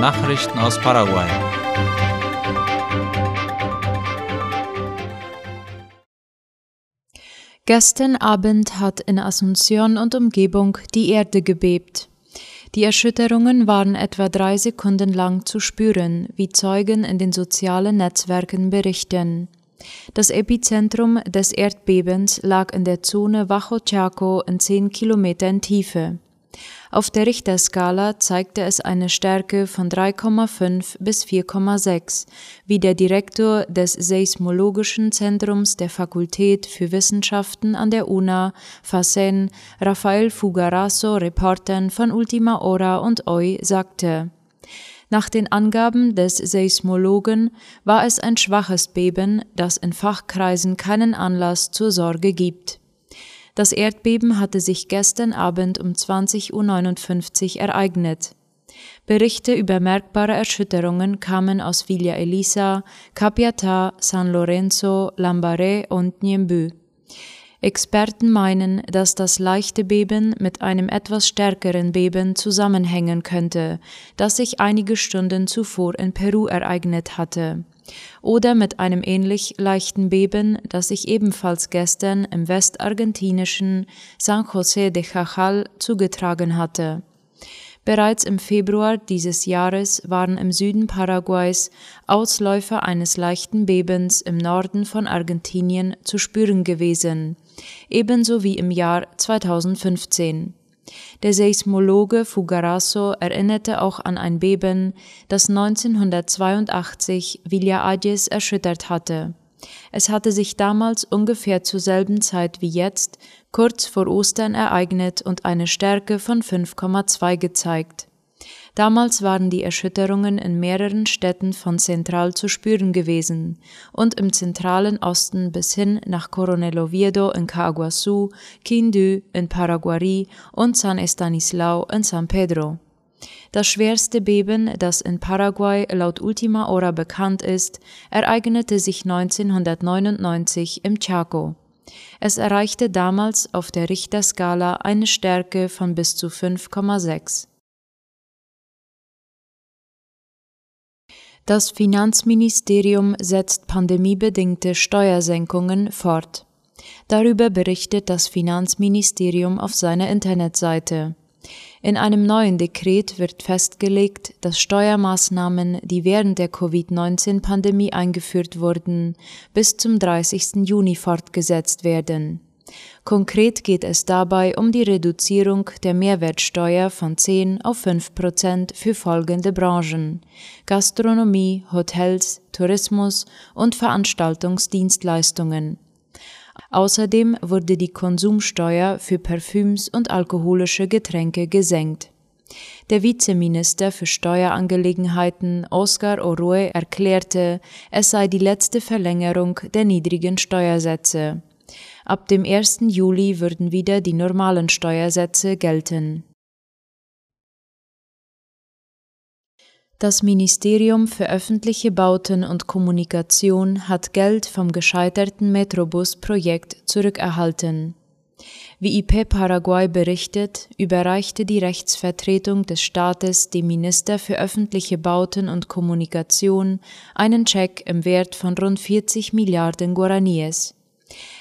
Nachrichten aus Paraguay. Gestern Abend hat in Asunción und Umgebung die Erde gebebt. Die Erschütterungen waren etwa drei Sekunden lang zu spüren, wie Zeugen in den sozialen Netzwerken berichten. Das Epizentrum des Erdbebens lag in der Zone Bajo Chaco in zehn Kilometern Tiefe. Auf der Richterskala zeigte es eine Stärke von 3,5 bis 4,6, wie der Direktor des Seismologischen Zentrums der Fakultät für Wissenschaften an der UNA, FACEN, Rafael Fugaraso, Reportern von Ultima Hora und OI sagte. Nach den Angaben des Seismologen war es ein schwaches Beben, das in Fachkreisen keinen Anlass zur Sorge gibt. Das Erdbeben hatte sich gestern Abend um 20.59 Uhr ereignet. Berichte über merkbare Erschütterungen kamen aus Villa Elisa, Capiatá, San Lorenzo, Lambaré und Niembü. Experten meinen, dass das leichte Beben mit einem etwas stärkeren Beben zusammenhängen könnte, das sich einige Stunden zuvor in Peru ereignet hatte, oder mit einem ähnlich leichten Beben, das sich ebenfalls gestern im westargentinischen San José de Jajal zugetragen hatte. Bereits im Februar dieses Jahres waren im Süden Paraguays Ausläufer eines leichten Bebens im Norden von Argentinien zu spüren gewesen, ebenso wie im Jahr 2015. Der Seismologe Fugaraso erinnerte auch an ein Beben, das 1982 Villa Ayes erschüttert hatte. Es hatte sich damals ungefähr zur selben Zeit wie jetzt, kurz vor Ostern, ereignet und eine Stärke von 5,2 gezeigt. Damals waren die Erschütterungen in mehreren Städten von zentral zu spüren gewesen und im zentralen Osten bis hin nach Coronel Oviedo in Caguasu, Quindú in Paraguari und San Estanislao in San Pedro. Das schwerste Beben, das in Paraguay laut Ultima Hora bekannt ist, ereignete sich 1999 im Chaco. Es erreichte damals auf der Richterskala eine Stärke von bis zu 5,6. Das Finanzministerium setzt pandemiebedingte Steuersenkungen fort. Darüber berichtet das Finanzministerium auf seiner Internetseite. In einem neuen Dekret wird festgelegt, dass Steuermaßnahmen, die während der Covid-19-Pandemie eingeführt wurden, bis zum 30. Juni fortgesetzt werden. Konkret geht es dabei um die Reduzierung der Mehrwertsteuer von 10 auf 5 Prozent für folgende Branchen Gastronomie, Hotels, Tourismus und Veranstaltungsdienstleistungen. Außerdem wurde die Konsumsteuer für Parfüms und alkoholische Getränke gesenkt. Der Vizeminister für Steuerangelegenheiten Oscar Orue erklärte, es sei die letzte Verlängerung der niedrigen Steuersätze. Ab dem 1. Juli würden wieder die normalen Steuersätze gelten. Das Ministerium für öffentliche Bauten und Kommunikation hat Geld vom gescheiterten Metrobus-Projekt zurückerhalten. Wie IP Paraguay berichtet, überreichte die Rechtsvertretung des Staates dem Minister für öffentliche Bauten und Kommunikation einen Scheck im Wert von rund 40 Milliarden Guaraníes.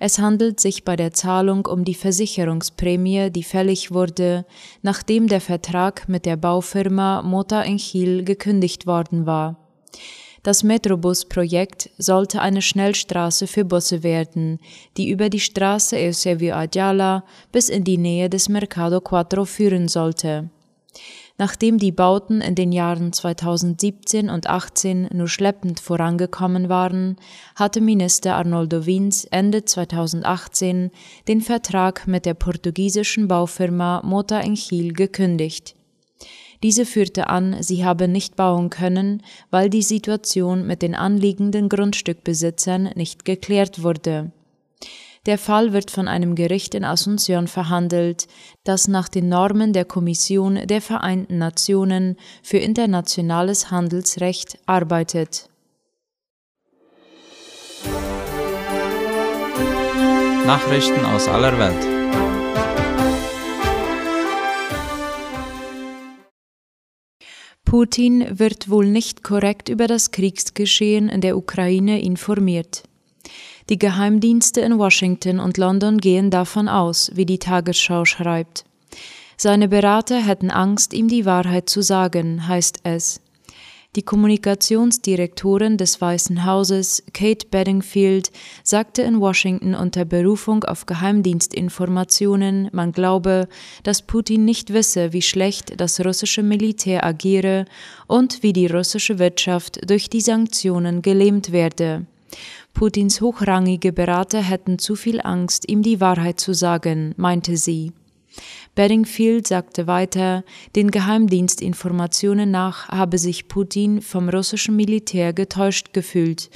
Es handelt sich bei der Zahlung um die Versicherungsprämie, die fällig wurde, nachdem der Vertrag mit der Baufirma Mota Engil gekündigt worden war. Das Metrobus-Projekt sollte eine Schnellstraße für Busse werden, die über die Straße Eusebio Ayala bis in die Nähe des Mercado Cuatro führen sollte. Nachdem die Bauten in den Jahren 2017 und 18 nur schleppend vorangekommen waren, hatte Minister Arnoldo Wins Ende 2018 den Vertrag mit der portugiesischen Baufirma Mota Engil gekündigt. Diese führte an, sie habe nicht bauen können, weil die Situation mit den anliegenden Grundstückbesitzern nicht geklärt wurde. Der Fall wird von einem Gericht in Asunción verhandelt, das nach den Normen der Kommission der Vereinten Nationen für internationales Handelsrecht arbeitet. Nachrichten aus aller Welt. Putin wird wohl nicht korrekt über das Kriegsgeschehen in der Ukraine informiert. Die Geheimdienste in Washington und London gehen davon aus, wie die Tagesschau schreibt. Seine Berater hätten Angst, ihm die Wahrheit zu sagen, heißt es. Die Kommunikationsdirektorin des Weißen Hauses, Kate Bedingfield, sagte in Washington unter Berufung auf Geheimdienstinformationen, man glaube, dass Putin nicht wisse, wie schlecht das russische Militär agiere und wie die russische Wirtschaft durch die Sanktionen gelähmt werde. Putins hochrangige Berater hätten zu viel Angst, ihm die Wahrheit zu sagen, meinte sie. Bedingfield sagte weiter, den Geheimdienstinformationen nach habe sich Putin vom russischen Militär getäuscht gefühlt,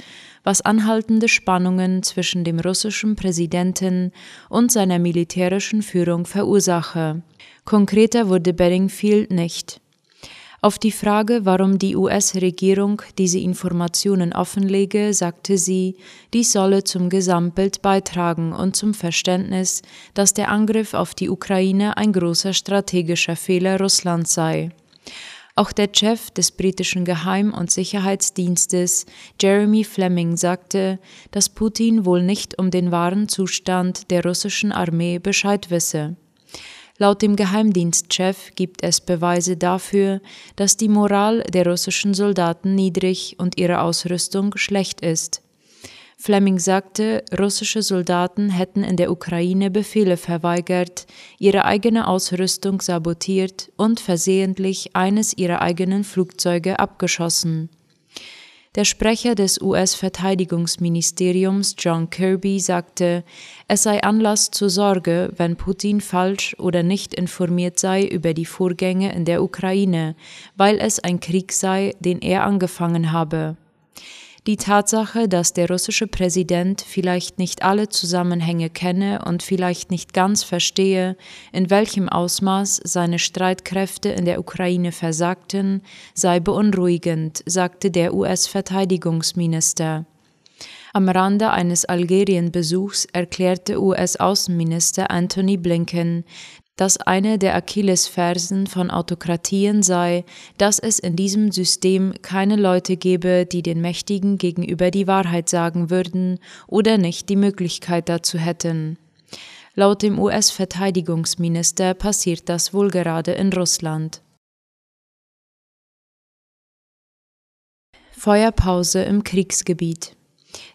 was anhaltende Spannungen zwischen dem russischen Präsidenten und seiner militärischen Führung verursache. Konkreter wurde Bedingfield nicht. Auf die Frage, warum die US-Regierung diese Informationen offenlege, sagte sie, dies solle zum Gesamtbild beitragen und zum Verständnis, dass der Angriff auf die Ukraine ein großer strategischer Fehler Russlands sei. Auch der Chef des britischen Geheim- und Sicherheitsdienstes, Jeremy Fleming, sagte, dass Putin wohl nicht um den wahren Zustand der russischen Armee Bescheid wisse. Laut dem Geheimdienstchef gibt es Beweise dafür, dass die Moral der russischen Soldaten niedrig und ihre Ausrüstung schlecht ist. Fleming sagte, russische Soldaten hätten in der Ukraine Befehle verweigert, ihre eigene Ausrüstung sabotiert und versehentlich eines ihrer eigenen Flugzeuge abgeschossen. Der Sprecher des US-Verteidigungsministeriums John Kirby sagte, es sei Anlass zur Sorge, wenn Putin falsch oder nicht informiert sei über die Vorgänge in der Ukraine, weil es ein Krieg sei, den er angefangen habe. Die Tatsache, dass der russische Präsident vielleicht nicht alle Zusammenhänge kenne und vielleicht nicht ganz verstehe, in welchem Ausmaß seine Streitkräfte in der Ukraine versagten, sei beunruhigend, sagte der US-Verteidigungsminister. Am Rande eines Algerien-Besuchs erklärte US-Außenminister Anthony Blinken, dass eine der Achillesfersen von Autokratien sei, dass es in diesem System keine Leute gebe, die den Mächtigen gegenüber die Wahrheit sagen würden oder nicht die Möglichkeit dazu hätten. Laut dem US-Verteidigungsminister passiert das wohl gerade in Russland. Feuerpause im Kriegsgebiet.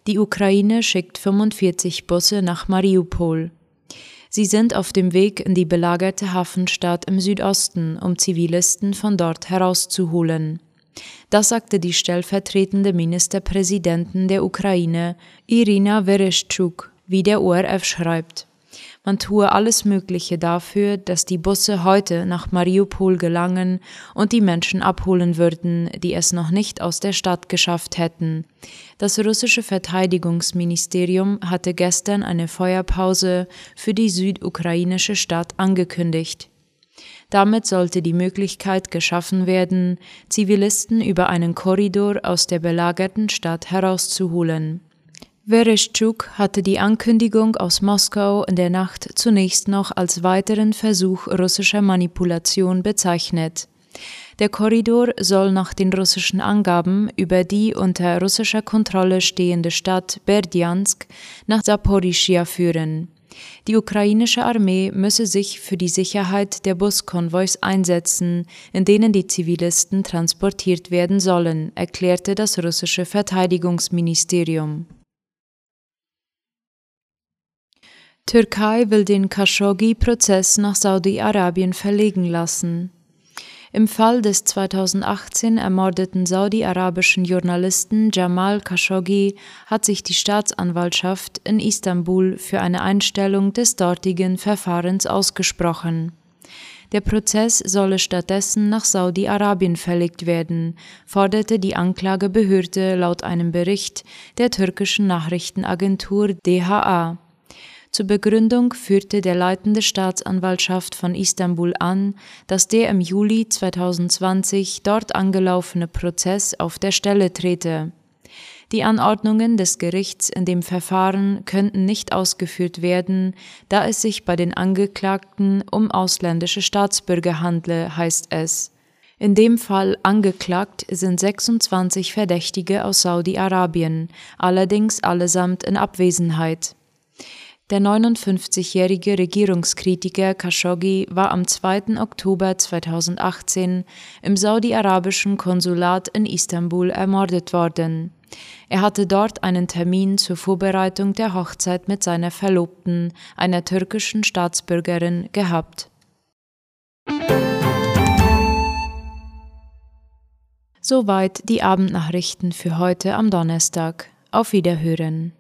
Die Ukraine schickt 45 Busse nach Mariupol. Sie sind auf dem Weg in die belagerte Hafenstadt im Südosten, um Zivilisten von dort herauszuholen. Das sagte die stellvertretende Ministerpräsidentin der Ukraine, Irina Vereshchuk, wie der ORF schreibt. Man tue alles Mögliche dafür, dass die Busse heute nach Mariupol gelangen und die Menschen abholen würden, die es noch nicht aus der Stadt geschafft hätten. Das russische Verteidigungsministerium hatte gestern eine Feuerpause für die südukrainische Stadt angekündigt. Damit sollte die Möglichkeit geschaffen werden, Zivilisten über einen Korridor aus der belagerten Stadt herauszuholen. Vereshchuk hatte die Ankündigung aus Moskau in der Nacht zunächst noch als weiteren Versuch russischer Manipulation bezeichnet. Der Korridor soll nach den russischen Angaben über die unter russischer Kontrolle stehende Stadt Berdjansk nach Saporischia führen. Die ukrainische Armee müsse sich für die Sicherheit der Buskonvois einsetzen, in denen die Zivilisten transportiert werden sollen, erklärte das russische Verteidigungsministerium. Türkei will den Khashoggi-Prozess nach Saudi-Arabien verlegen lassen. Im Fall des 2018 ermordeten saudi-arabischen Journalisten Jamal Khashoggi hat sich die Staatsanwaltschaft in Istanbul für eine Einstellung des dortigen Verfahrens ausgesprochen. Der Prozess solle stattdessen nach Saudi-Arabien verlegt werden, forderte die Anklagebehörde laut einem Bericht der türkischen Nachrichtenagentur DHA. Zur Begründung führte der leitende Staatsanwaltschaft von Istanbul an, dass der im Juli 2020 dort angelaufene Prozess auf der Stelle trete. Die Anordnungen des Gerichts in dem Verfahren könnten nicht ausgeführt werden, da es sich bei den Angeklagten um ausländische Staatsbürger handle, heißt es. In dem Fall angeklagt sind 26 Verdächtige aus Saudi-Arabien, allerdings allesamt in Abwesenheit. Der 59-jährige Regierungskritiker Khashoggi war am 2. Oktober 2018 im saudi-arabischen Konsulat in Istanbul ermordet worden. Er hatte dort einen Termin zur Vorbereitung der Hochzeit mit seiner Verlobten, einer türkischen Staatsbürgerin, gehabt. Soweit die Abendnachrichten für heute am Donnerstag. Auf Wiederhören.